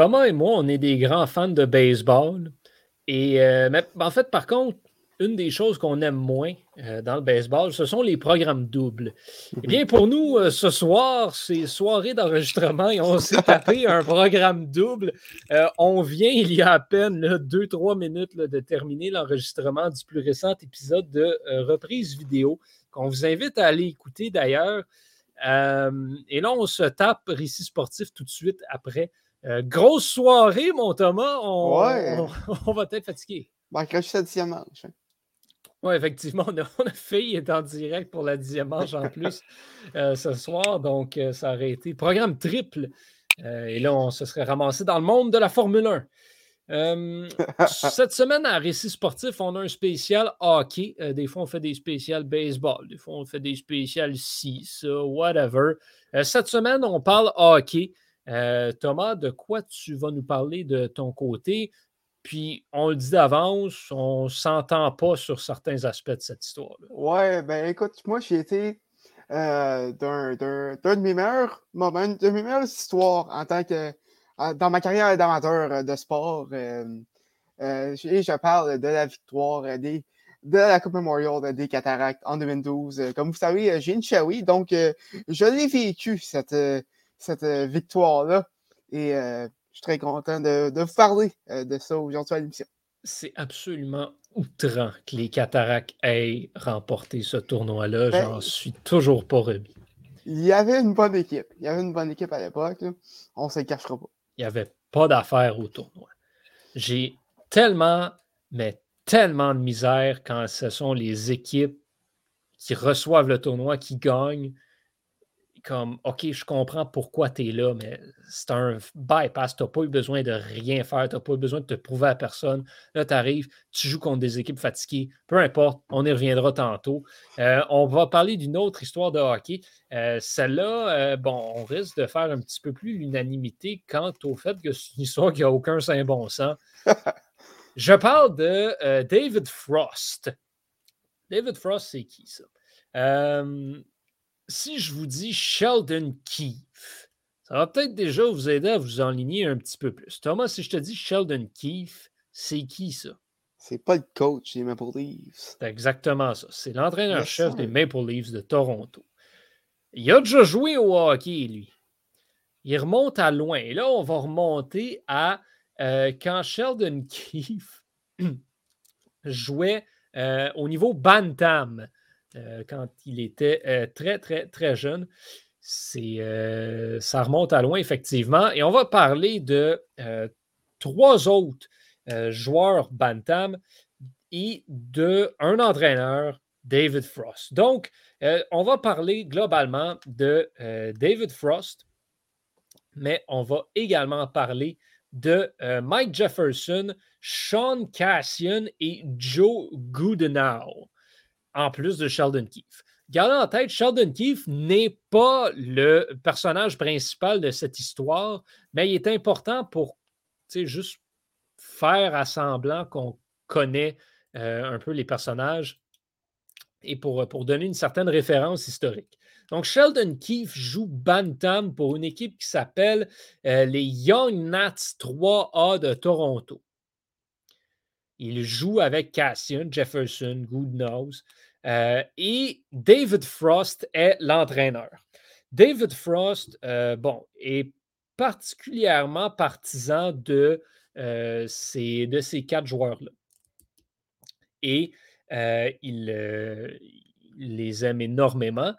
Thomas et moi, on est des grands fans de baseball. Et euh, en fait, par contre, une des choses qu'on aime moins euh, dans le baseball, ce sont les programmes doubles. Eh bien, pour nous, euh, ce soir, c'est soirée d'enregistrement et on s'est tapé un programme double. on vient, il y a à peine deux, trois minutes de terminer l'enregistrement du plus récent épisode de reprise vidéo qu'on vous invite à aller écouter d'ailleurs. et là, on se tape Récit sportif tout de suite après. Grosse soirée, mon Thomas. On, on, va être fatigué. Ben, quand je dixième manche. Hein. Oui, effectivement, on a, on a, failli être en direct pour la dixième manche en plus euh, ce soir. Donc, euh, ça aurait été programme triple. Euh, et là, on se serait ramassé dans le monde de la Formule 1. cette semaine, à Récit Sportif, on a un spécial hockey. des fois, on fait des spéciales baseball. Des fois, on fait des spéciales ci, ça, whatever. cette semaine, on parle hockey. Thomas, de quoi tu vas nous parler de ton côté? Puis, on le dit d'avance, on ne s'entend pas sur certains aspects de cette histoire-là. Ouais, ben écoute, moi, j'ai été euh, d'un de mes meilleurs moments, de mes meilleures histoires en tant que. dans ma carrière d'amateur euh, de sport. Euh, et je parle de la victoire des, de la Coupe Memorial des Cataractes en 2012. Comme vous savez, j'ai une Shawi, donc je l'ai vécu, cette, cette victoire-là. Et je suis très content de, vous parler euh, de ça aujourd'hui à l'émission. C'est absolument outrant que les Cataractes aient remporté ce tournoi-là. Ben, J'en suis toujours pas remis. Il y avait une bonne équipe. Il y avait une bonne équipe à l'époque. On ne se cachera pas. Il n'y avait pas d'affaires au tournoi. J'ai tellement, mais tellement de misère quand ce sont les équipes qui reçoivent le tournoi qui gagnent comme, OK, je comprends pourquoi tu es là, mais c'est un bypass. Tu n'as pas eu besoin de rien faire. Tu n'as pas eu besoin de te prouver à personne. Là, tu arrives, tu joues contre des équipes fatiguées. Peu importe, on y reviendra tantôt. Euh, on va parler d'une autre histoire de hockey. Euh, celle-là, euh, bon, on risque de faire un petit peu plus l'unanimité quant au fait que c'est une histoire qui n'a aucun saint bon sens. je parle de David Frost. David Frost, c'est qui ça? Si je vous dis Sheldon Keefe, ça va peut-être déjà vous aider à vous enligner un petit peu plus. Thomas, si je te dis Sheldon Keefe, c'est qui ça? C'est pas le coach des Maple Leafs. C'est exactement ça. C'est l'entraîneur-chef des Maple Leafs de Toronto. Il a déjà joué au hockey, lui. Il remonte à loin. Et là, on va remonter à euh, quand Sheldon Keefe jouait euh, au niveau Bantam. Euh, quand il était euh, très, très, très jeune. C'est, euh, ça remonte à loin, effectivement. Et on va parler de trois autres joueurs Bantam et d'un entraîneur, David Frost. Donc, on va parler globalement de David Frost, mais on va également parler de Mike Jefferson, Sean Cassian et Joe Goodenow en plus de Sheldon Keefe. Gardez en tête, Sheldon Keefe n'est pas le personnage principal de cette histoire, mais il est important pour juste faire à qu'on connaît euh, un peu les personnages et pour, pour donner une certaine référence historique. Donc, Sheldon Keefe joue Bantam pour une équipe qui s'appelle euh, les Young Nats 3A de Toronto. Il joue avec Cassian, Jefferson, Goodnose. Euh, et David Frost est l'entraîneur. David Frost, euh, bon, est particulièrement partisan de, euh, ces, de quatre joueurs-là. Et il, les aime énormément.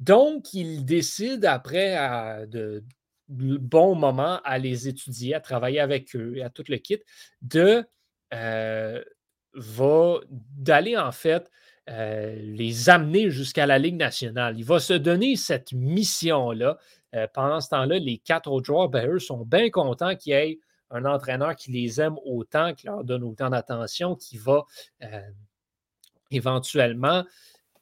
Donc, il décide, après à de bons moments, à les étudier, à travailler avec eux et à tout le kit, de d'aller en fait euh, les amener jusqu'à la Ligue nationale. Il va se donner cette mission-là. Euh, pendant ce temps-là, les quatre autres joueurs, ben, eux, sont bien contents qu'il y ait un entraîneur qui les aime autant, qui leur donne autant d'attention, qui va euh, éventuellement,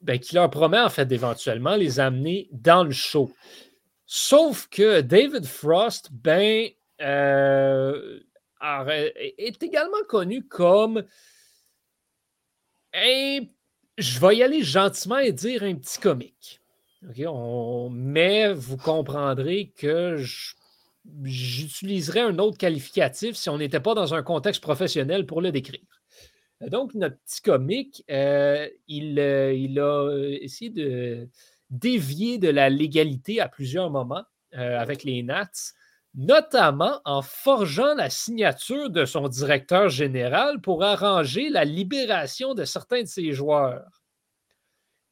ben, qui leur promet en fait d'éventuellement les amener dans le show. Sauf que David Frost, ben, est également connu comme un je vais y aller gentiment et dire un petit comique. mais vous comprendrez que j'utiliserais un autre qualificatif si on n'était pas dans un contexte professionnel pour le décrire. Donc, notre petit comique, il, il, a essayé de dévier de la légalité à plusieurs moments avec les Nats notamment en forgeant la signature de son directeur général pour arranger la libération de certains de ses joueurs.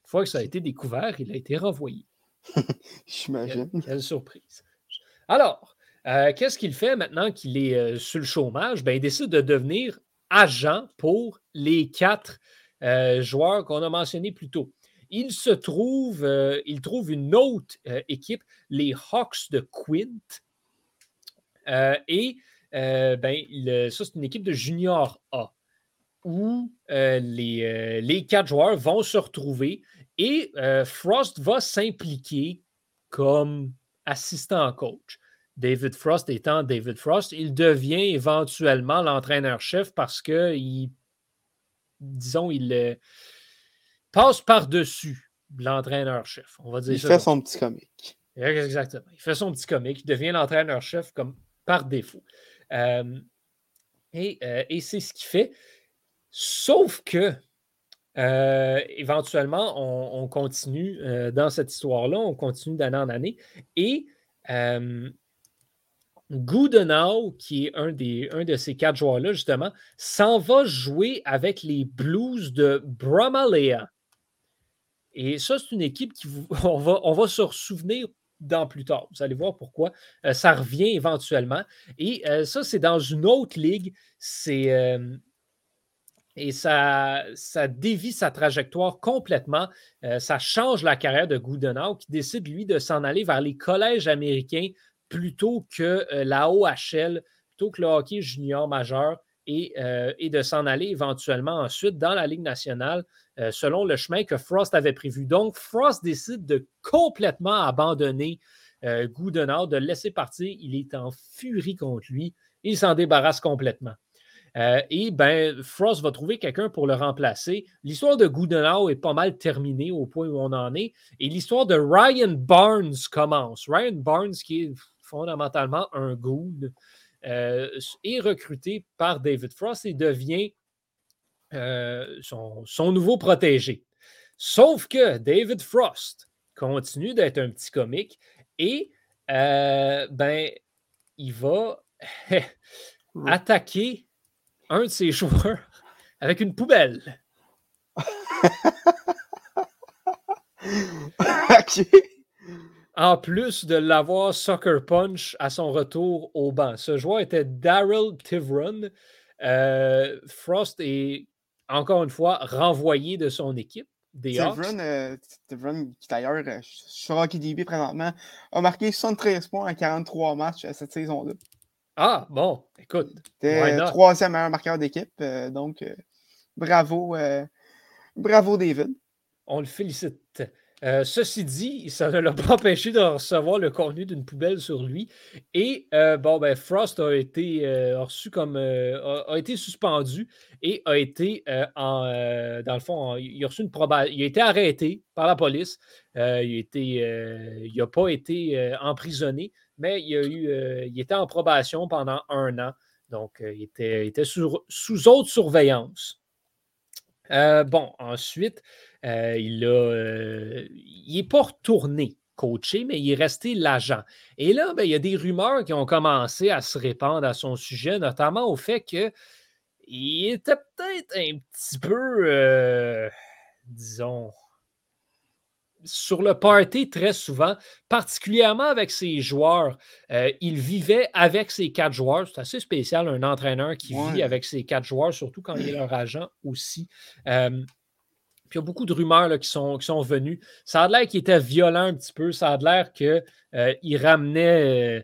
Une fois que ça a été découvert, il a été renvoyé. J'imagine. Quelle, surprise. Alors, euh, qu'est-ce qu'il fait maintenant qu'il est euh, sur le chômage? Ben, il décide de devenir agent pour les quatre euh, joueurs qu'on a mentionnés plus tôt. Il se trouve, il trouve une autre équipe, les Hawks de Quint, et euh, ben, ça, c'est une équipe de junior A où euh, les, quatre joueurs vont se retrouver et Frost va s'impliquer comme assistant coach. David Frost étant David Frost, il devient éventuellement l'entraîneur-chef parce que, il, disons, il passe par-dessus l'entraîneur-chef. On va dire il fait son petit comique. Exactement. Il fait son petit comique. Il devient l'entraîneur-chef comme par défaut. Euh, euh, et, c'est ce qui fait. Sauf que, euh, éventuellement, on, continue dans cette histoire-là, on continue d'année en année. Et Goodenau, qui est un, de ces quatre joueurs-là, justement, s'en va jouer avec les Blues de Bramalea. Et ça, c'est une équipe qui on va, on va se souvenir dans plus tard. Vous allez voir pourquoi. Euh, ça revient éventuellement. Et euh, ça, c'est dans une autre ligue. C'est. Euh, et ça, ça dévie sa trajectoire complètement. ça change la carrière de Goudenau qui décide, lui, de s'en aller vers les collèges américains plutôt que la OHL, plutôt que le hockey junior majeur et, et de s'en aller éventuellement ensuite dans la Ligue nationale euh, selon le chemin que Frost avait prévu. Donc, Frost décide de complètement abandonner euh, de le laisser partir. Il est en furie contre lui. Il s'en débarrasse complètement. Euh, et ben, Frost va trouver quelqu'un pour le remplacer. L'histoire de Goudenau est pas mal terminée au point où on en est. Et l'histoire de Ryan Barnes commence. Ryan Barnes, qui est fondamentalement un Good, est recruté par David Frost et devient euh, son, nouveau protégé. Sauf que David Frost continue d'être un petit comique et euh, ben, il va attaquer un de ses joueurs avec une poubelle. En plus de l'avoir Soccer Punch à son retour au banc. Ce joueur était Daryl Tivron. Euh, Frost est encore une fois, renvoyé de son équipe. Des euh, qui d'ailleurs, euh, sur DB présentement, a marqué 73 points en 43 matchs cette saison-là. Ah, bon, écoute. C'était troisième meilleur marqueur d'équipe. Euh, donc, bravo, bravo, David. On le félicite. Euh, ceci dit, ça ne l'a pas empêché de recevoir le contenu d'une poubelle sur lui. Et euh, bon, ben, Frost a été euh, reçu comme a, été suspendu et a été en dans le fond, il a reçu une Il a été arrêté par la police. il n'a pas été emprisonné, mais il, a eu, il était en probation pendant un an. Donc, il était, sous haute surveillance. bon, ensuite, euh, il n'est euh, pas retourné coaché, mais il est resté l'agent. Et là, ben, il y a des rumeurs qui ont commencé à se répandre à son sujet, notamment au fait qu'il était peut-être un petit peu, euh, disons, sur le party très souvent, particulièrement avec ses joueurs. il vivait avec ses quatre joueurs. C'est assez spécial, un entraîneur qui vit avec ses quatre joueurs, surtout quand il est leur agent aussi il y a beaucoup de rumeurs qui, sont, qui sont venues. Ça a l'air qu'il était violent un petit peu. Ça a l'air qu'il euh, ramenait. Euh,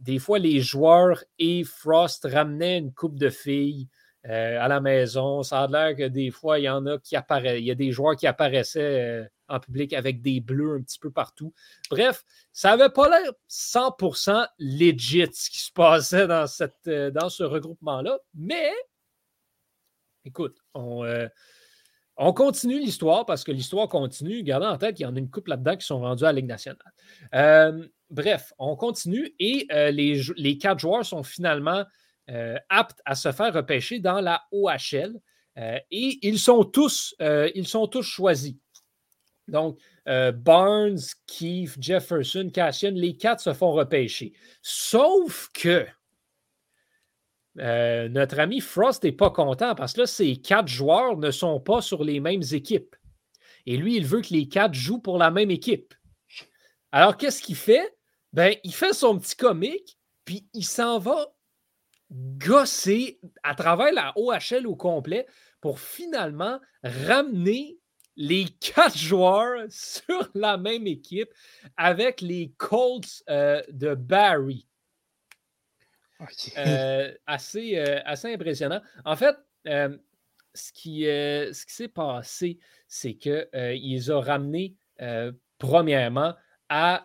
des fois, les joueurs et Frost ramenaient une coupe de filles euh, à la maison. Ça a l'air que des fois, il y en a qui apparaissent. Il y a des joueurs qui apparaissaient en public avec des bleus un petit peu partout. Bref, ça n'avait pas l'air 100% legit ce qui se passait dans, cette, dans ce regroupement-là. Mais, écoute, on On continue l'histoire parce que l'histoire continue. Gardez en tête qu'il y en a une couple là-dedans qui sont rendus à la Ligue nationale. Euh, bref, on continue et euh, les, quatre joueurs sont finalement euh, aptes à se faire repêcher dans la OHL et ils sont tous, ils sont tous choisis. Donc, Barnes, Keith, Jefferson, Cassian, les quatre se font repêcher. Sauf que euh, notre ami Frost n'est pas content parce que là, ces quatre joueurs ne sont pas sur les mêmes équipes. Et lui, il veut que les quatre jouent pour la même équipe. Alors, qu'est-ce qu'il fait? Ben, il fait son petit comique, puis il s'en va gosser à travers la OHL au complet pour finalement ramener les quatre joueurs sur la même équipe avec les Colts euh, de Barry. Euh, assez, euh, assez impressionnant. En fait, euh, ce qui, ce qui s'est passé, c'est qu'ils ont ramené premièrement à.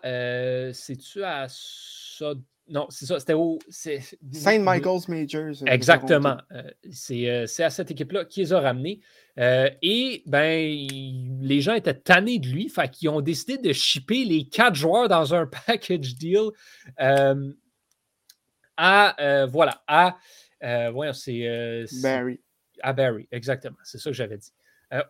C'est-tu à ça? Non, c'est ça, c'était au. Saint Michael's Majors. Exactement. c'est à cette équipe-là qu'ils ont ramené. et ben, les gens étaient tannés de lui, fait qu'ils ont décidé de shipper les quatre joueurs dans un package deal à, euh, voilà, à, euh, c'est, euh, Barry. À Barry, exactement. C'est ça que j'avais dit.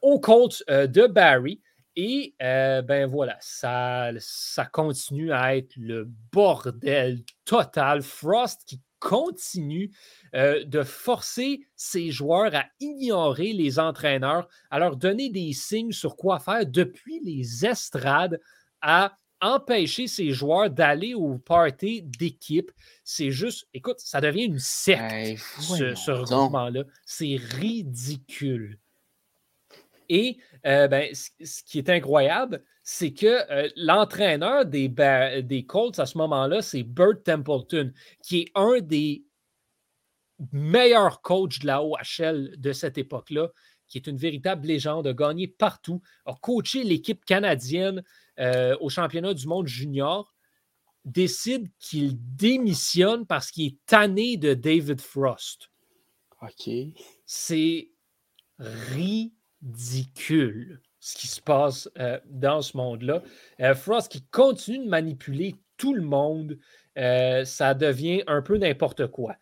au compte de Barry. Et ben voilà, ça, ça continue à être le bordel total. Frost qui continue de forcer ses joueurs à ignorer les entraîneurs, à leur donner des signes sur quoi faire depuis les estrades à empêcher ces joueurs d'aller au party d'équipe. C'est juste, écoute, ça devient une secte, ce, ce regroupement-là. C'est ridicule. Et euh, ben, ce qui est incroyable, c'est que euh, l'entraîneur des, des Colts à ce moment-là, c'est Bert Templeton, qui est un des meilleurs coachs de la OHL de cette époque-là, qui est une véritable légende, a gagné partout, a coaché l'équipe canadienne euh, au championnat du monde junior, décide qu'il démissionne parce qu'il est tanné de David Frost. OK. C'est ridicule ce qui se passe euh, dans ce monde-là. Euh, Frost qui continue de manipuler tout le monde, ça devient un peu n'importe quoi.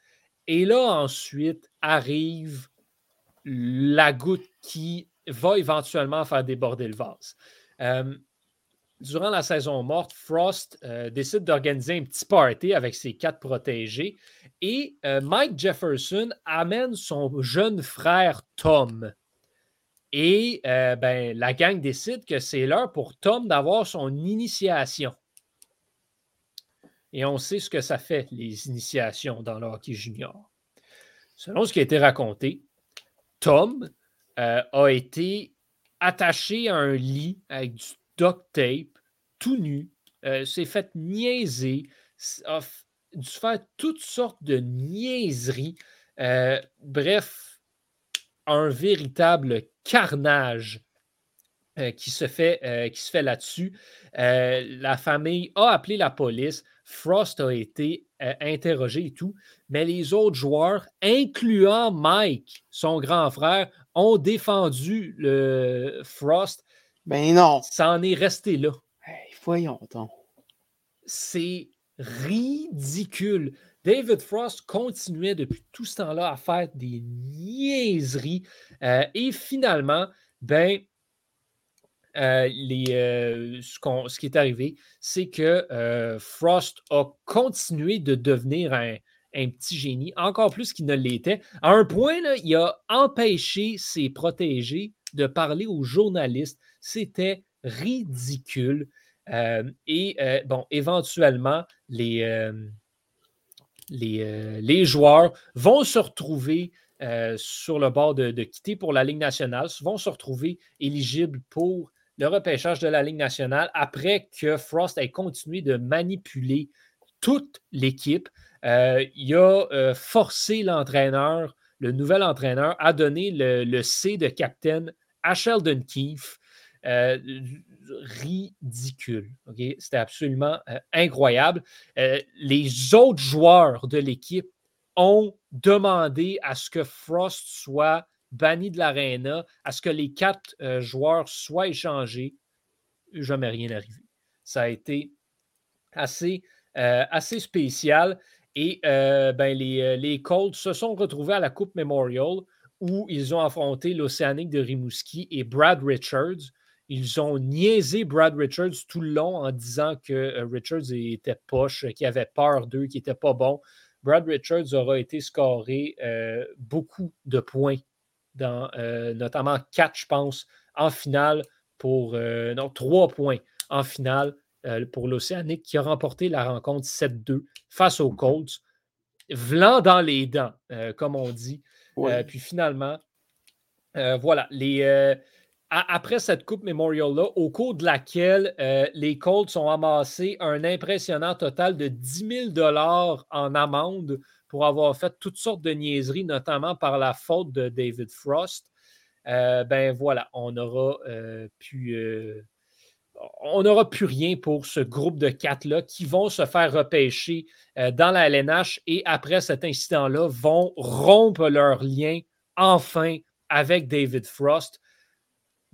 Et là, ensuite, arrive la goutte qui va éventuellement faire déborder le vase durant la saison morte, Frost euh, décide d'organiser un petit party avec ses quatre protégés et euh, Mike Jefferson amène son jeune frère Tom. Et euh, ben, la gang décide que c'est l'heure pour Tom d'avoir son initiation. Et on sait ce que ça fait, les initiations dans le hockey junior. Selon ce qui a été raconté, Tom a été attaché à un lit avec du duct tape, tout nu, euh, s'est fait niaiser, a dû faire toutes sortes de niaiseries. Euh, bref, un véritable carnage euh, qui se fait, qui se fait là-dessus. la famille a appelé la police. Frost a été interrogé et tout. Mais les autres joueurs, incluant Mike, son grand frère, ont défendu le Frost ben non. Ça en est resté là. voyons donc. C'est ridicule. David Frost continuait depuis tout ce temps-là à faire des niaiseries. Euh, et finalement, ben, euh, euh, ce, qui est arrivé, c'est que Frost a continué de devenir un, petit génie, encore plus qu'il ne l'était. À un point, là, il a empêché ses protégés de parler aux journalistes. C'était ridicule. Euh, et euh, bon, éventuellement, euh, les, les, joueurs vont se retrouver sur le bord de, quitter pour la Ligue nationale, vont se retrouver éligibles pour le repêchage de la Ligue nationale après que Frost ait continué de manipuler toute l'équipe. il a forcé l'entraîneur, le nouvel entraîneur, à donner le, C de capitaine à Sheldon Keefe. Euh, ridicule. C'était absolument euh, incroyable. Euh, les autres joueurs de l'équipe ont demandé à ce que Frost soit banni de l'aréna, à ce que les quatre joueurs soient échangés, jamais rien arrivé. Ça a été assez, assez spécial. Et ben, les, Colts se sont retrouvés à la Coupe Memorial où ils ont affronté l'Océanique de Rimouski et Brad Richards. Ils ont niaisé Brad Richards tout le long en disant que euh, Richards était poche, qu'il avait peur d'eux, qu'il n'était pas bon. Brad Richards aura été scoré euh, beaucoup de points, dans, euh, notamment quatre, je pense, en finale pour. non, trois points en finale pour l'Océanique qui a remporté la rencontre 7-2 face aux Colts. Vlant dans les dents, comme on dit. puis finalement, voilà, les après cette Coupe Memorial-là, au cours de laquelle euh, les Colts ont amassé un impressionnant total de 10 000 en amende pour avoir fait toutes sortes de niaiseries, notamment par la faute de David Frost, euh, ben voilà, on euh, on n'aura plus rien pour ce groupe de quatre-là qui vont se faire repêcher dans la LNH et après cet incident-là vont rompre leur lien enfin avec David Frost.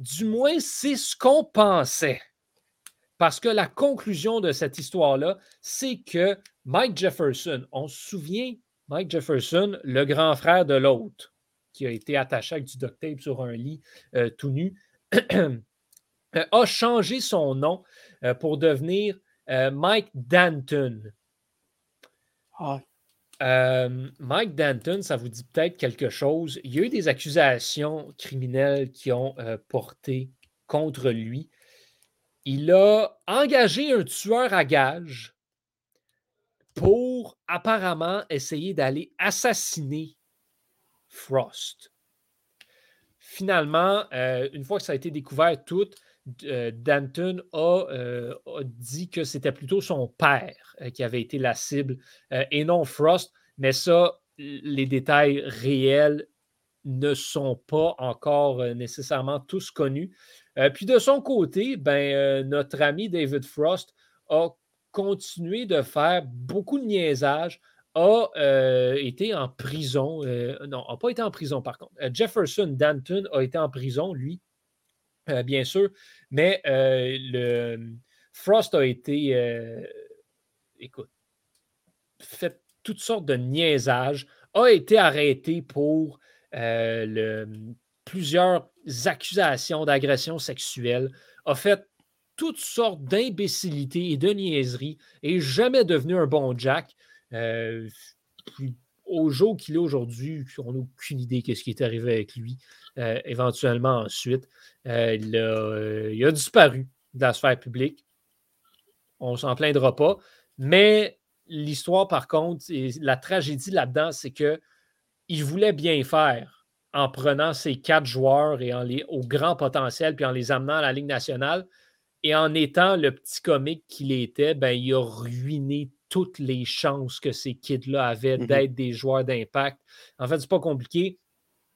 Du moins, c'est ce qu'on pensait. Parce que la conclusion de cette histoire-là, c'est que Mike Jefferson, on se souvient, Mike Jefferson, le grand frère de l'autre, qui a été attaché avec du duct tape sur un lit euh, tout nu, a changé son nom euh, pour devenir euh, Mike Danton. Ah, euh, Mike Danton, ça vous dit peut-être quelque chose. Il y a eu des accusations criminelles qui ont euh, porté contre lui. Il a engagé un tueur à gages pour apparemment essayer d'aller assassiner Frost. Finalement, euh, une fois que ça a été découvert tout, Danton a, dit que c'était plutôt son père qui avait été la cible et non Frost. Mais ça, les détails réels ne sont pas encore nécessairement tous connus. puis de son côté, ben, notre ami David Frost a continué de faire beaucoup de niaisages, a été en prison. non, n'a pas été en prison par contre. Jefferson Danton a été en prison, lui, euh, bien sûr, mais euh, le Frost a été, euh, écoute, fait toutes sortes de niaisages, a été arrêté pour plusieurs accusations d'agression sexuelle, a fait toutes sortes d'imbécilités et de niaiseries et jamais devenu un bon Jack. au jour qu'il est aujourd'hui, on n'a aucune idée de ce qui est arrivé avec lui. éventuellement ensuite. Euh, euh, il, a, disparu de la sphère publique. On ne s'en plaindra pas. Mais l'histoire, par contre, et la tragédie là-dedans, c'est qu'il voulait bien faire en prenant ces quatre joueurs et en les, au grand potentiel, puis en les amenant à la Ligue nationale. Et en étant le petit comique qu'il était, ben, il a ruiné toutes les chances que ces kids-là avaient mm-hmm. d'être des joueurs d'impact. En fait, c'est pas compliqué.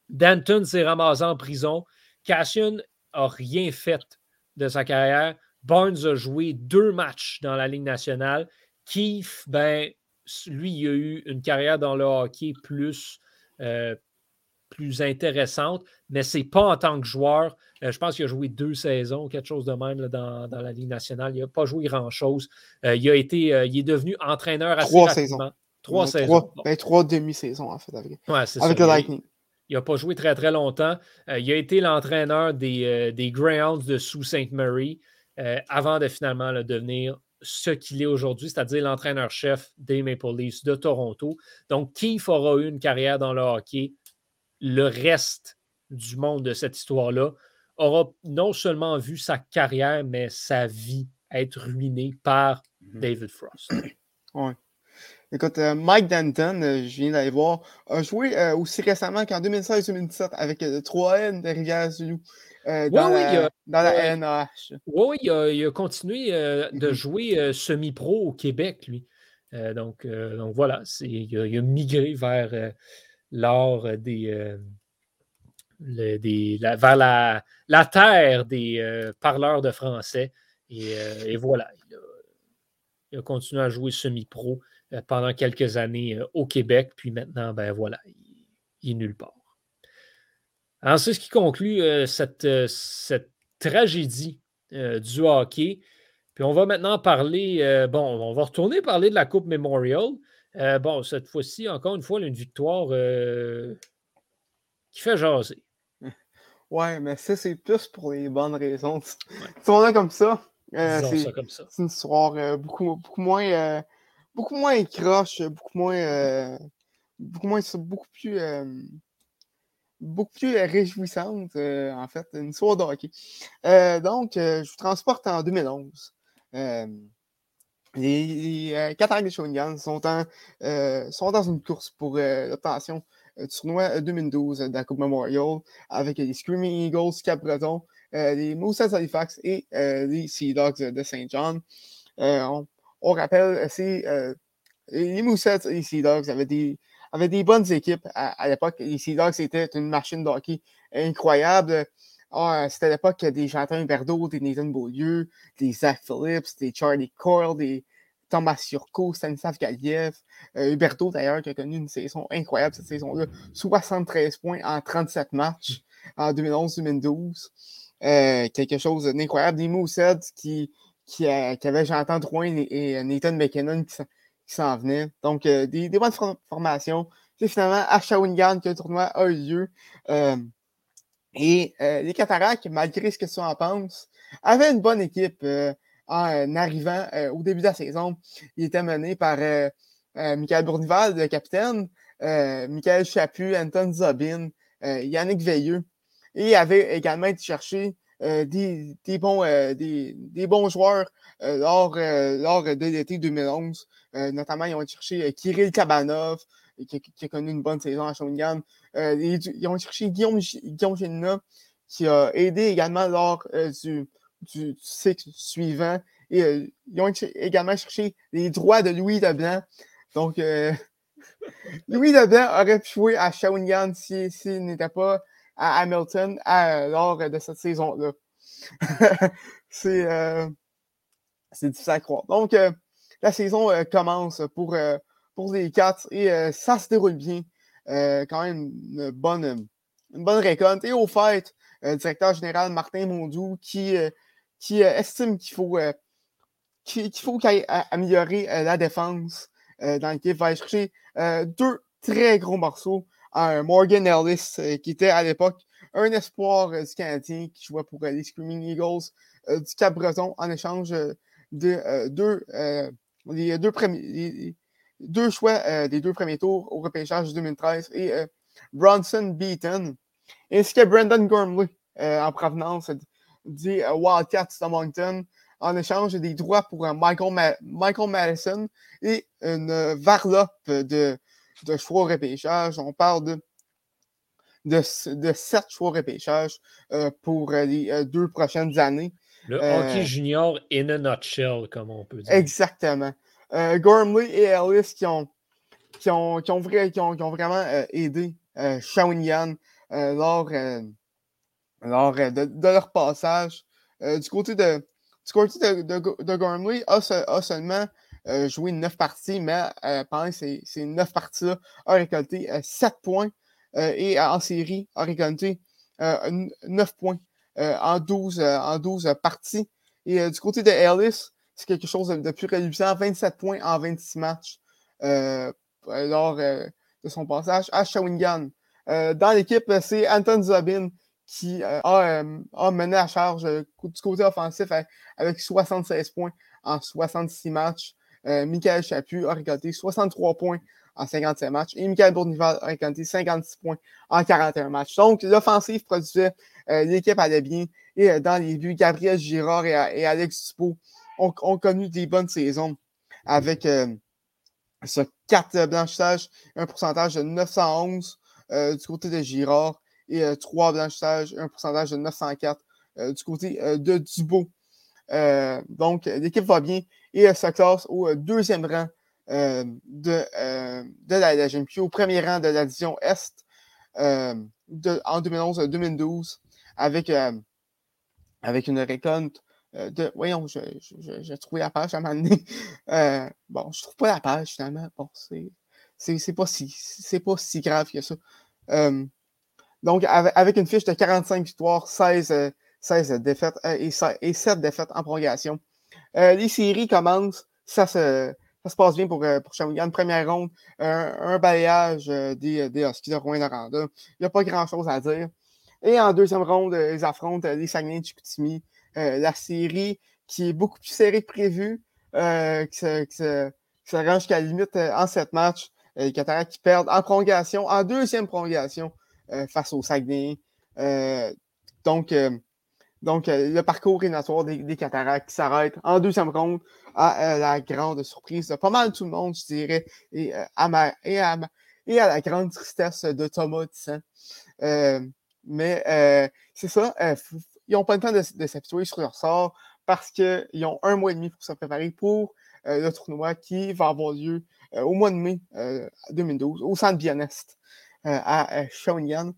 Danton s'est ramassé en prison. Cassian a rien fait de sa carrière. Barnes a joué deux matchs dans la Ligue nationale. Keith, ben, lui, il a eu une carrière dans le hockey plus, euh, plus intéressante, mais ce n'est pas en tant que joueur. Euh, je pense qu'il a joué deux saisons, quelque chose de même dans, la Ligue nationale. Il n'a pas joué grand-chose. Euh, il a été, il est devenu entraîneur assez trois rapidement. Saisons. Trois saisons. Ben, trois demi-saisons, en fait, avec, avec le Lightning. Il n'a pas joué très, très longtemps. Il a été l'entraîneur des, des, Greyhounds de Sault Ste. Marie avant de finalement devenir ce qu'il est aujourd'hui, c'est-à-dire l'entraîneur-chef des Maple Leafs de Toronto. Donc, Keith aura eu une carrière dans le hockey. Le reste du monde de cette histoire-là aura non seulement vu sa carrière, mais sa vie être ruinée par mm-hmm. David Frost. Oui. Écoute, euh, Mike Danton, euh, je viens d'aller voir, a joué euh, aussi récemment qu'en 2016-2017 avec 3N de Rivière-du-Loup dans, la, dans la NAH. Oui, il a, il a continué de mm-hmm. jouer semi-pro au Québec, lui. donc, donc voilà, il a, il, a, migré vers l'art des, des vers la, la, terre des parleurs de français. Et, et voilà, il a, il a continué à jouer semi-pro. Euh, pendant quelques années euh, au Québec, puis maintenant, ben voilà, il, est nulle part. Alors, c'est ce qui conclut cette, cette, tragédie du hockey. Puis on va maintenant parler, bon, on va retourner parler de la Coupe Memorial. bon, cette fois-ci, encore une fois, une victoire qui fait jaser. Ouais, mais ça, c'est plus pour les bonnes raisons. Tu vois, comme ça. Euh, c'est une histoire euh, beaucoup, beaucoup moins euh, beaucoup moins croche, beaucoup moins beaucoup moins beaucoup plus beaucoup plus réjouissante en fait, une histoire de hockey. donc, je vous transporte en 2011. les, les Qatar sont, sont dans une course pour l'obtention du tournoi 2012 de la Coupe Memorial avec les Screaming Eagles Cap-Breton, les Moussets Halifax et les Sea Dogs de Saint John. On, on, rappelle, c'est les Moussets et les Sea Dogs avaient des, avaient des bonnes équipes à, l'époque. Les Sea Dogs, c'était une machine de hockey incroyable. Ah, c'était l'époque des Jonathan Huberdeau, des Nathan Beaulieu, des Zach Phillips, des Charlie Coyle, des Thomas Surco, Stanislav Galiev, euh, Huberto d'ailleurs, qui a connu une saison incroyable cette saison-là. 73 points en 37 matchs en 2011-2012. Euh, quelque chose d'incroyable. Des Moussets qui, euh, qui avaient Jonathan Drouin et, Nathan McKinnon qui, s'en venaient. Donc, des, des, bonnes formations. C'est finalement à Shawinigan que le tournoi a eu lieu. et les Cataractes, malgré ce que tu en penses, avaient une bonne équipe en arrivant au début de la saison. Il était mené par Michael Bournival, le capitaine, Michael Chaput, Anton Zobin, Yannick Veilleux. Et avait également été chercher des, des, bons, des, des, bons joueurs lors, lors de l'été 2011. notamment, ils ont cherché Kirill Kabanov, qui, a connu une bonne saison à Shawinigan. ils, ont cherché Guillaume, Guillaume qui a aidé également lors du, cycle suivant. Et ils ont également cherché les droits de Louis Leblanc donc, euh, Louis Leblanc aurait pu jouer à Shawinigan s'il si, n'était pas à Hamilton lors de cette saison-là. c'est euh, difficile à croire. Donc, euh, la saison euh, commence pour, pour les quatre et ça se déroule bien. quand même une bonne, une bonne récolte. Et au fait, le directeur général Martin Mondou qui, qui estime qu'il faut qu'il faut améliorer la défense euh, dans l'équipe va aller chercher euh, deux très gros morceaux. Morgan Ellis, euh, qui était à l'époque un espoir du Canadien qui jouait pour les Screaming Eagles du Cap-Breton en échange de deux, deux, premiers, deux choix des deux premiers tours au repêchage 2013 et Bronson Beaton, ainsi que Brandon Gormley en provenance des Wildcats de Moncton en échange des droits pour Michael, Michael Madison et une varlope de, de choix au repêchage. On parle de, de, de sept choix au repêchage euh, pour les euh, deux prochaines années. Le hockey euh, junior in a nutshell, comme on peut dire. Exactement. Gormley et Ellis qui ont, qui ont, qui ont, qui ont, vraiment aidé Shawinigan lors, lors de, leur passage. du côté de, du côté de, de, Gormley, a, seulement euh, joué neuf parties, mais euh, pendant ces, neuf parties-là, a récolté euh, sept points et en série a récolté neuf points en 12, en 12 parties. Et du côté de Ellis, c'est quelque chose de, plus réduisant, 27 points en 26 matchs lors de son passage à Shawinigan. dans l'équipe, c'est Anton Zobin qui euh, euh, a, mené à charge euh, du côté offensif avec 76 points en 66 matchs. Michael Chaput a récolté 63 points en 57 matchs et Michael Bournival a récolté 56 points en 41 matchs. Donc, l'offensive produisait, l'équipe allait bien et dans les buts, Gabriel Girard et, Alex Dupont ont, connu des bonnes saisons avec ce 4 blanchissages, un pourcentage de 911 du côté de Girard et 3 euh, blanchissages, un pourcentage de 904 euh, du côté euh, de Dubo. donc, l'équipe va bien et se classe au deuxième rang de, de la, au premier rang de la division Est en 2011-2012 avec, avec une récolte de. Voyons, j'ai trouvé la page à donné. bon, je trouve pas la page finalement. Bon, c'est pas, si, pas si grave que ça. Donc, avec, une fiche de 45 victoires, 16, 16 défaites et, 7 défaites en prolongation. Les séries commencent, ça se, ça se passe bien pour, pour Shawinigan. Première ronde, un, balayage des, des Huskies de Rouen-Noranda. Il n'y a pas grand-chose à dire. Et en deuxième ronde, ils affrontent les Saguenay de Chicoutimi. la série qui est beaucoup plus serrée que prévu, qui, se, range jusqu'à la limite en sept matchs. les Cataractes qui perdent en prolongation, en deuxième prolongation face aux Saguenay. donc, donc, le parcours éliminatoire des, des Cataractes qui s'arrête en deuxième ronde à la grande surprise de pas mal tout le monde, je dirais, et, à, et, à, et à la grande tristesse de Thomas mais c'est ça, ils n'ont pas le temps de, de sur leur sort parce qu'ils ont un mois et demi pour se préparer pour euh, le tournoi qui va avoir lieu euh, au mois de mai 2012 euh, au centre Bianest à Shawinigan.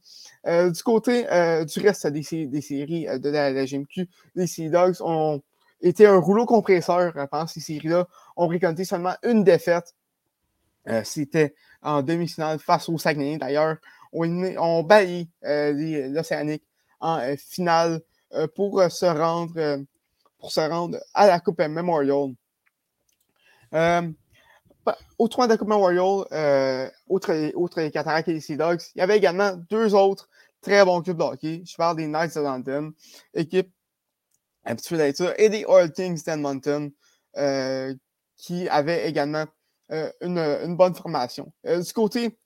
du côté du reste des, séries de la, GMQ, les Sea Dogs ont été un rouleau compresseur pendant ces séries-là, ont récolté seulement une défaite. C'était en demi-finale face aux Saguenay d'ailleurs. On, on bailli l'Océanique en finale pour se rendre pour se rendre à la Coupe Memorial. Euh, au tournoi de Coupe Memorial, euh, outre, les Cataractes et les Sea Dogs, il y avait également deux autres très bons clubs de hockey. Je parle des Knights de London, équipe peu d'être et des Oil Kings d'Edmonton, euh, qui avaient également euh, une, une, bonne formation. du côté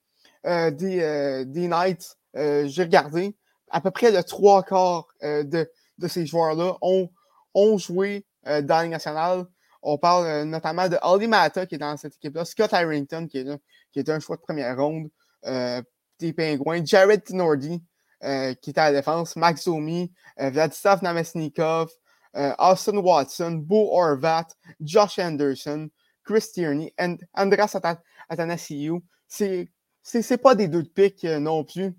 des, des, Knights, j'ai regardé, à peu près le trois quarts de, de, ces joueurs-là ont ont joué euh, dans la nationale. On parle euh, notamment de Ali Mata qui est dans cette équipe-là, Scott Harrington qui est, qui est un choix de première ronde euh, des Pingouins, Jared Tinordi qui est à la défense, Max Zomi, Vladislav Namesnikov, Austin Watson, Bo Orvat, Josh Anderson, Chris Tierney, and Andras Athanasiou. C'est c'est pas des deux de pique non plus.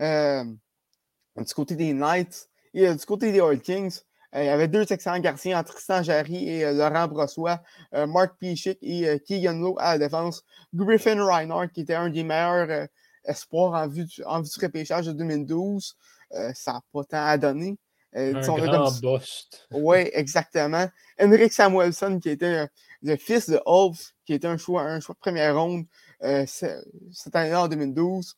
du côté des Knights et du côté des Oil Kings, euh, il y avait deux excellents garciers entre Tristan Jarry et euh, Laurent Brossois, euh, Mark Pichick et Keegan Lowe à la défense, Griffin Reinhardt, qui était un des meilleurs espoirs en vue, du, en vue du repêchage de 2012. ça n'a pas tant à donner. un grand Oui, exactement. Henrik Samuelson, qui était le fils de Wolf, qui était un choix, un choix de première ronde cette année-là en 2012.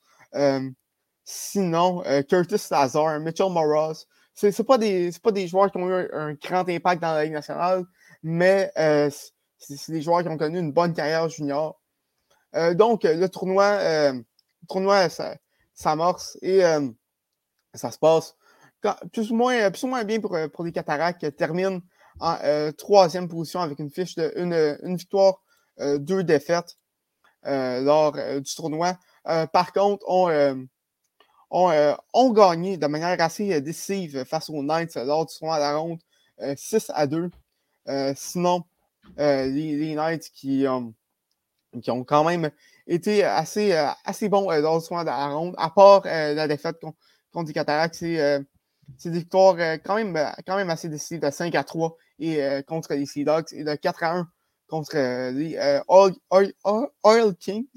sinon, Curtis Lazar, Mitchell Morris, ce ne pas, des, pas des joueurs qui ont eu un, grand impact dans la Ligue nationale, mais euh, c'est des joueurs qui ont connu une bonne carrière junior. Euh, donc, le tournoi, euh, le tournoi s'amorce et ça se passe plus, ou moins, plus ou moins bien pour, pour les Cataractes qui terminent en troisième position avec une fiche de une, une victoire, deux défaites lors du tournoi. par contre, on, euh, ont, gagné de manière assez euh, décisive face aux Knights euh, lors du tournoi à la ronde 6 à 2. sinon, les, Knights qui, qui ont quand même été assez, assez bons lors du tournoi à la ronde, à part la défaite contre, les Cataractes, c'est des victoires quand, même, quand même assez décisives de 5 à 3 et, contre les Sea Dogs et de 4 à 1 contre les Oil, Kings.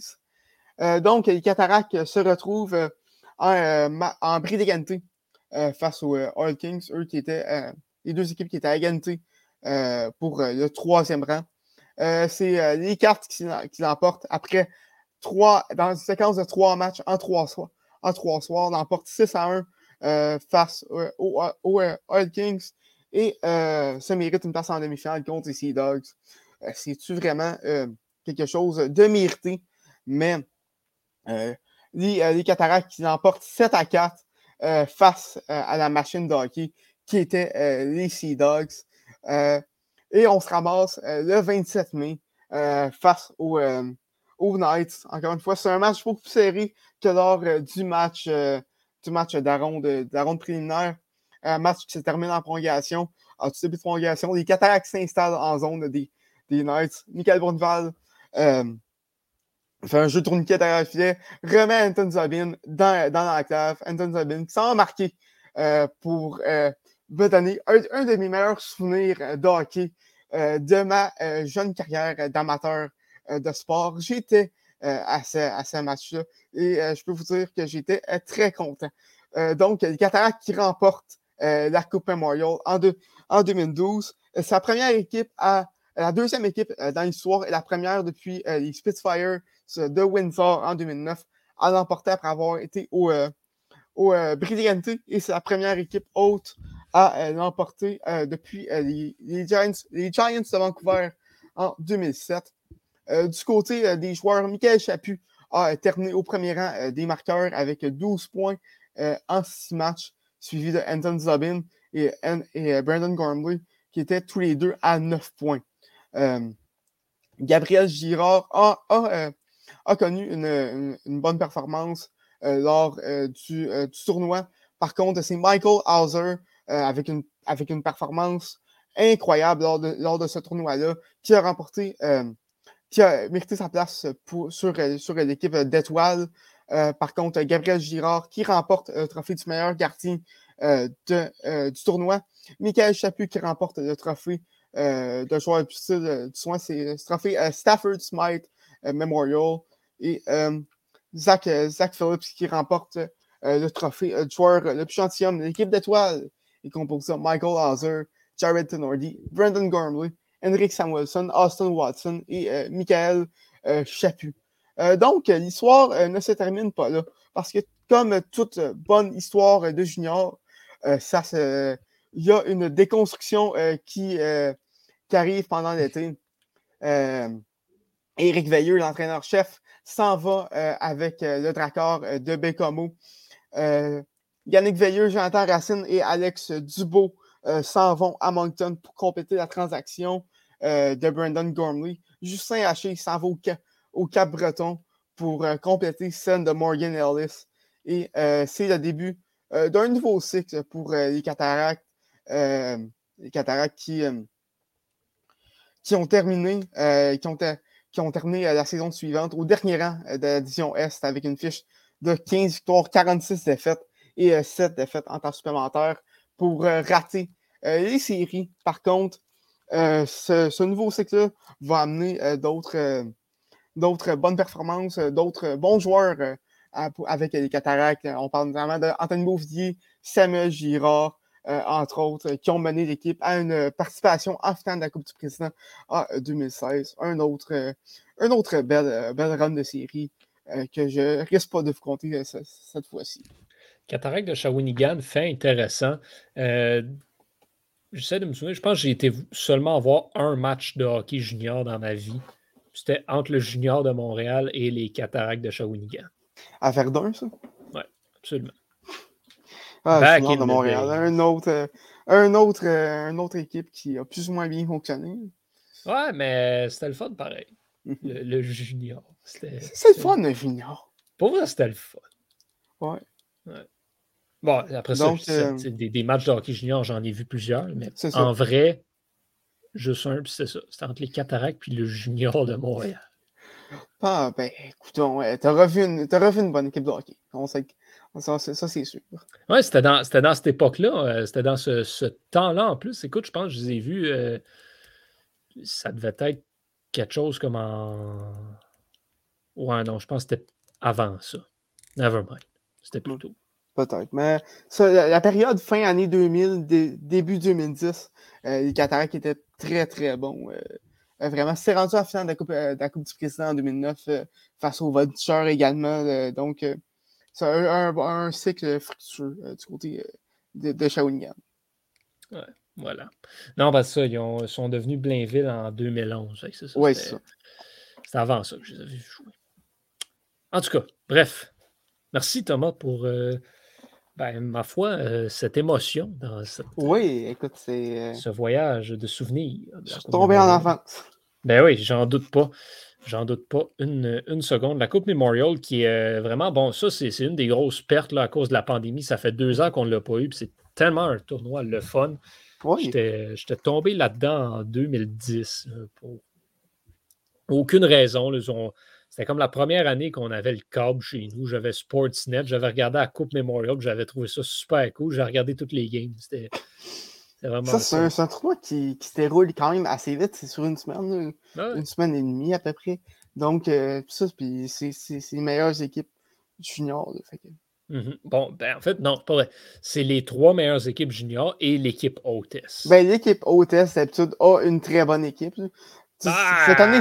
donc, les Cataractes se retrouvent en, euh, en bris d'égalité euh, face aux euh, Oil Kings, eux qui étaient les deux équipes qui étaient à égalité pour le troisième rang. c'est les cartes qui, l'emportent après trois, dans une séquence de trois matchs en trois soirs. En trois soirs, l'emporte 6 à 1 face aux, Oil Kings et se mérite une place en demi-finale contre les Sea Dogs. C'est-tu vraiment quelque chose de mérité? Mais les, euh, Cataractes qui l'emportent 7 à 4 euh, face euh, à la machine de hockey qui était les Sea Dogs. et on se ramasse le 27 mai face aux, aux, Knights. Encore une fois, c'est un match beaucoup plus serré que lors du match du match préliminaire. Un match qui se termine en prolongation. En tout début de prolongation, les Cataractes s'installent en zone des, des Knights. Michael Brunval fait un jeu de tourniquet derrière le filet, remet Anton Zabin dans, dans l'enclave. Anton Zabin qui s'en marqué euh, pour euh, me donner un, de mes meilleurs souvenirs euh, de hockey euh, de ma jeune carrière d'amateur de sport. J'étais à ce, à ce match-là et je peux vous dire que j'étais très content donc, les Cataractes qui remportent la Coupe Memorial en, en 2012. C'est la première équipe à la deuxième équipe dans l'histoire et la première depuis les Spitfires de Windsor en 2009 à l'emporter après avoir été au, au Brilliante et c'est la première équipe haute à l'emporter depuis les, Giants, les Giants de Vancouver en 2007. du côté des joueurs, Michael Chaput a terminé au premier rang des marqueurs avec 12 points en 6 matchs, suivi de Anton Zubin et, Brandon Gormley, qui étaient tous les deux à 9 points. Gabriel Girard a, connu une, bonne performance lors du, tournoi. Par contre, c'est Michael Hauser avec, une, avec une performance incroyable lors de, lors de ce tournoi-là qui a remporté qui a mérité sa place pour, sur, sur l'équipe d'étoiles. Euh, par contre, Gabriel Girard qui remporte le trophée du meilleur gardien euh, de, euh, du tournoi. Michael Chaput qui remporte le trophée de joueur du soin, c'est le trophée Stafford Smite Memorial. Et Zach, Zach, Phillips qui remporte le trophée joueur le plus gentilhomme de l'équipe d'étoiles. Il compose ça Michael Hauser, Jared Tenordi, Brendan Gormley, Henrik Samuelson, Austin Watson et euh, Michael euh, Chaput. Euh, donc, l'histoire ne se termine pas là, parce que comme toute bonne histoire de junior, ça il y a une déconstruction qui, qui, arrive pendant l'été. Éric Veilleux, l'entraîneur-chef, s'en va avec le Dracor de Bécomo. Yannick Veilleux, Jonathan Racine et Alex Dubo euh, s'en vont à Moncton pour compléter la transaction euh, de Brandon Gormley. Justin Haché s'en va au, Cap, Breton pour euh, compléter celle de Morgan Ellis. Et c'est le début d'un nouveau cycle pour les cataractes. les cataractes qui, qui ont terminé, qui ont, qui ont terminé la saison suivante au dernier rang de la division Est avec une fiche de 15 victoires, 46 défaites et 7 défaites en temps supplémentaire pour rater euh, les séries, par contre, euh, ce, nouveau cycle-là va amener euh, d'autres d'autres bonnes performances, d'autres bons joueurs avec les cataractes. On parle notamment d'Anthony Beauvillier, Samuel Girard, entre autres, qui ont mené l'équipe à une participation en finale de la Coupe du Président en 2016. Un autre, un autre belle, belle run de série que je risque pas de vous compter cette fois-ci. Cataract de Shawinigan, fait intéressant j'essaie de me souvenir, je pense que j'ai été seulement voir un match de hockey junior dans ma vie. C'était entre le junior de Montréal et les cataractes de Shawinigan. À Verdun, ça? Oui, absolument. Ah, junior de Montréal. Un autre, euh, un autre, euh, une autre équipe qui a plus ou moins bien fonctionné. Ouais, mais c'était le fun pareil. Mhm. le, junior. C'est le fun, le junior. Pour vrai, c'était le fun. Ouais. ouais. Bon, après ça, euh, des, matchs de hockey junior, j'en ai vu plusieurs, mais en vrai, juste un, puis c'est ça. C'était entre les cataractes puis le junior de Montréal. Ah, ben, écoutons, ouais, t'as revu, une, revu une bonne équipe de hockey. On sait ça, ça c'est sûr. Oui, c'était dans, dans, cette époque-là. Euh, c'était dans ce, ce temps-là en plus. Écoute, je pense que je les ai vus. Euh, ça devait être quelque chose comme en. Ouais, non, je pense que c'était avant ça. Never mind. C'était plus tôt. Peut-être. Mais la, période fin année 2000, début 2010, euh, les Cataractes étaient très, très bons. Euh, vraiment, c'est rendu à la finale de la, coupe, du Président en 2009 face aux Vultures également. donc, c'est un, cycle fructueux du côté de, de Shawinigan. Ouais, voilà. Non, parce que ça, ils, sont devenus Blainville en 2011. Oui, c'est ça. C'est avant ça que je les avais vus jouer. En tout cas, bref. Merci Thomas pour ben, ma foi, euh, cette émotion dans oui, écoute, c'est, euh, ce voyage de souvenirs. Je suis tombé en enfance. Ben oui, j'en doute pas. J'en doute pas une, une, seconde. La Coupe Memorial, qui est euh, vraiment, bon, ça, c'est, une des grosses pertes là, à cause de la pandémie. Ça fait deux ans qu'on ne l'a pas eu, c'est tellement un tournoi le fun. Oui. J'étais, tombé là-dedans en 2010 pour aucune raison. C'était comme la première année qu'on avait le câble chez nous. J'avais Sportsnet, j'avais regardé la Coupe Memorial, j'avais trouvé ça super cool. J'ai regardé toutes les games. C'était. Ça, c'est un, un, tournoi qui, qui, se déroule quand même assez vite. C'est sur une semaine, une semaine et demie à peu près. Donc, euh, ça, c'est les meilleures équipes juniors. Mhm. Bon, ben en fait, non, pas vrai. C'est les trois meilleures équipes juniors et l'équipe hôtesse. Ben, l'équipe hôtesse, d'habitude, a une très bonne équipe. Ah, cette année,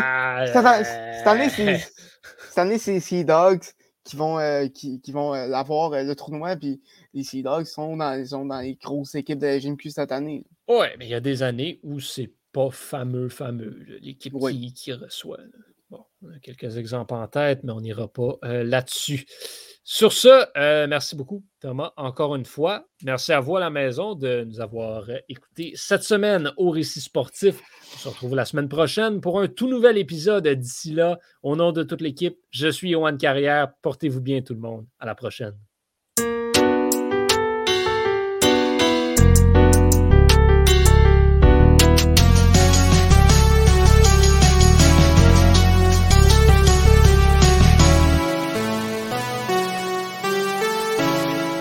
cette, année, cette année, c'est Sea Dogs qui vont, euh, qui, qui, vont euh, avoir euh, le tournoi, puis les Sea Dogs sont dans, sont dans les grosses équipes de la GMQ cette année. Oui, mais il y a des années où c'est pas fameux, fameux, l'équipe qui, qui, reçoit. Bon, on a quelques exemples en tête, mais on n'ira pas là-dessus. Sur ce, euh, merci beaucoup, Thomas, encore une fois. Merci à vous à la maison de nous avoir euh, écoutés cette semaine au Récit sportif. On se retrouve la semaine prochaine pour un tout nouvel épisode. D'ici là, au nom de toute l'équipe, je suis Yohan Carrière. Portez-vous bien, tout le monde. À la prochaine.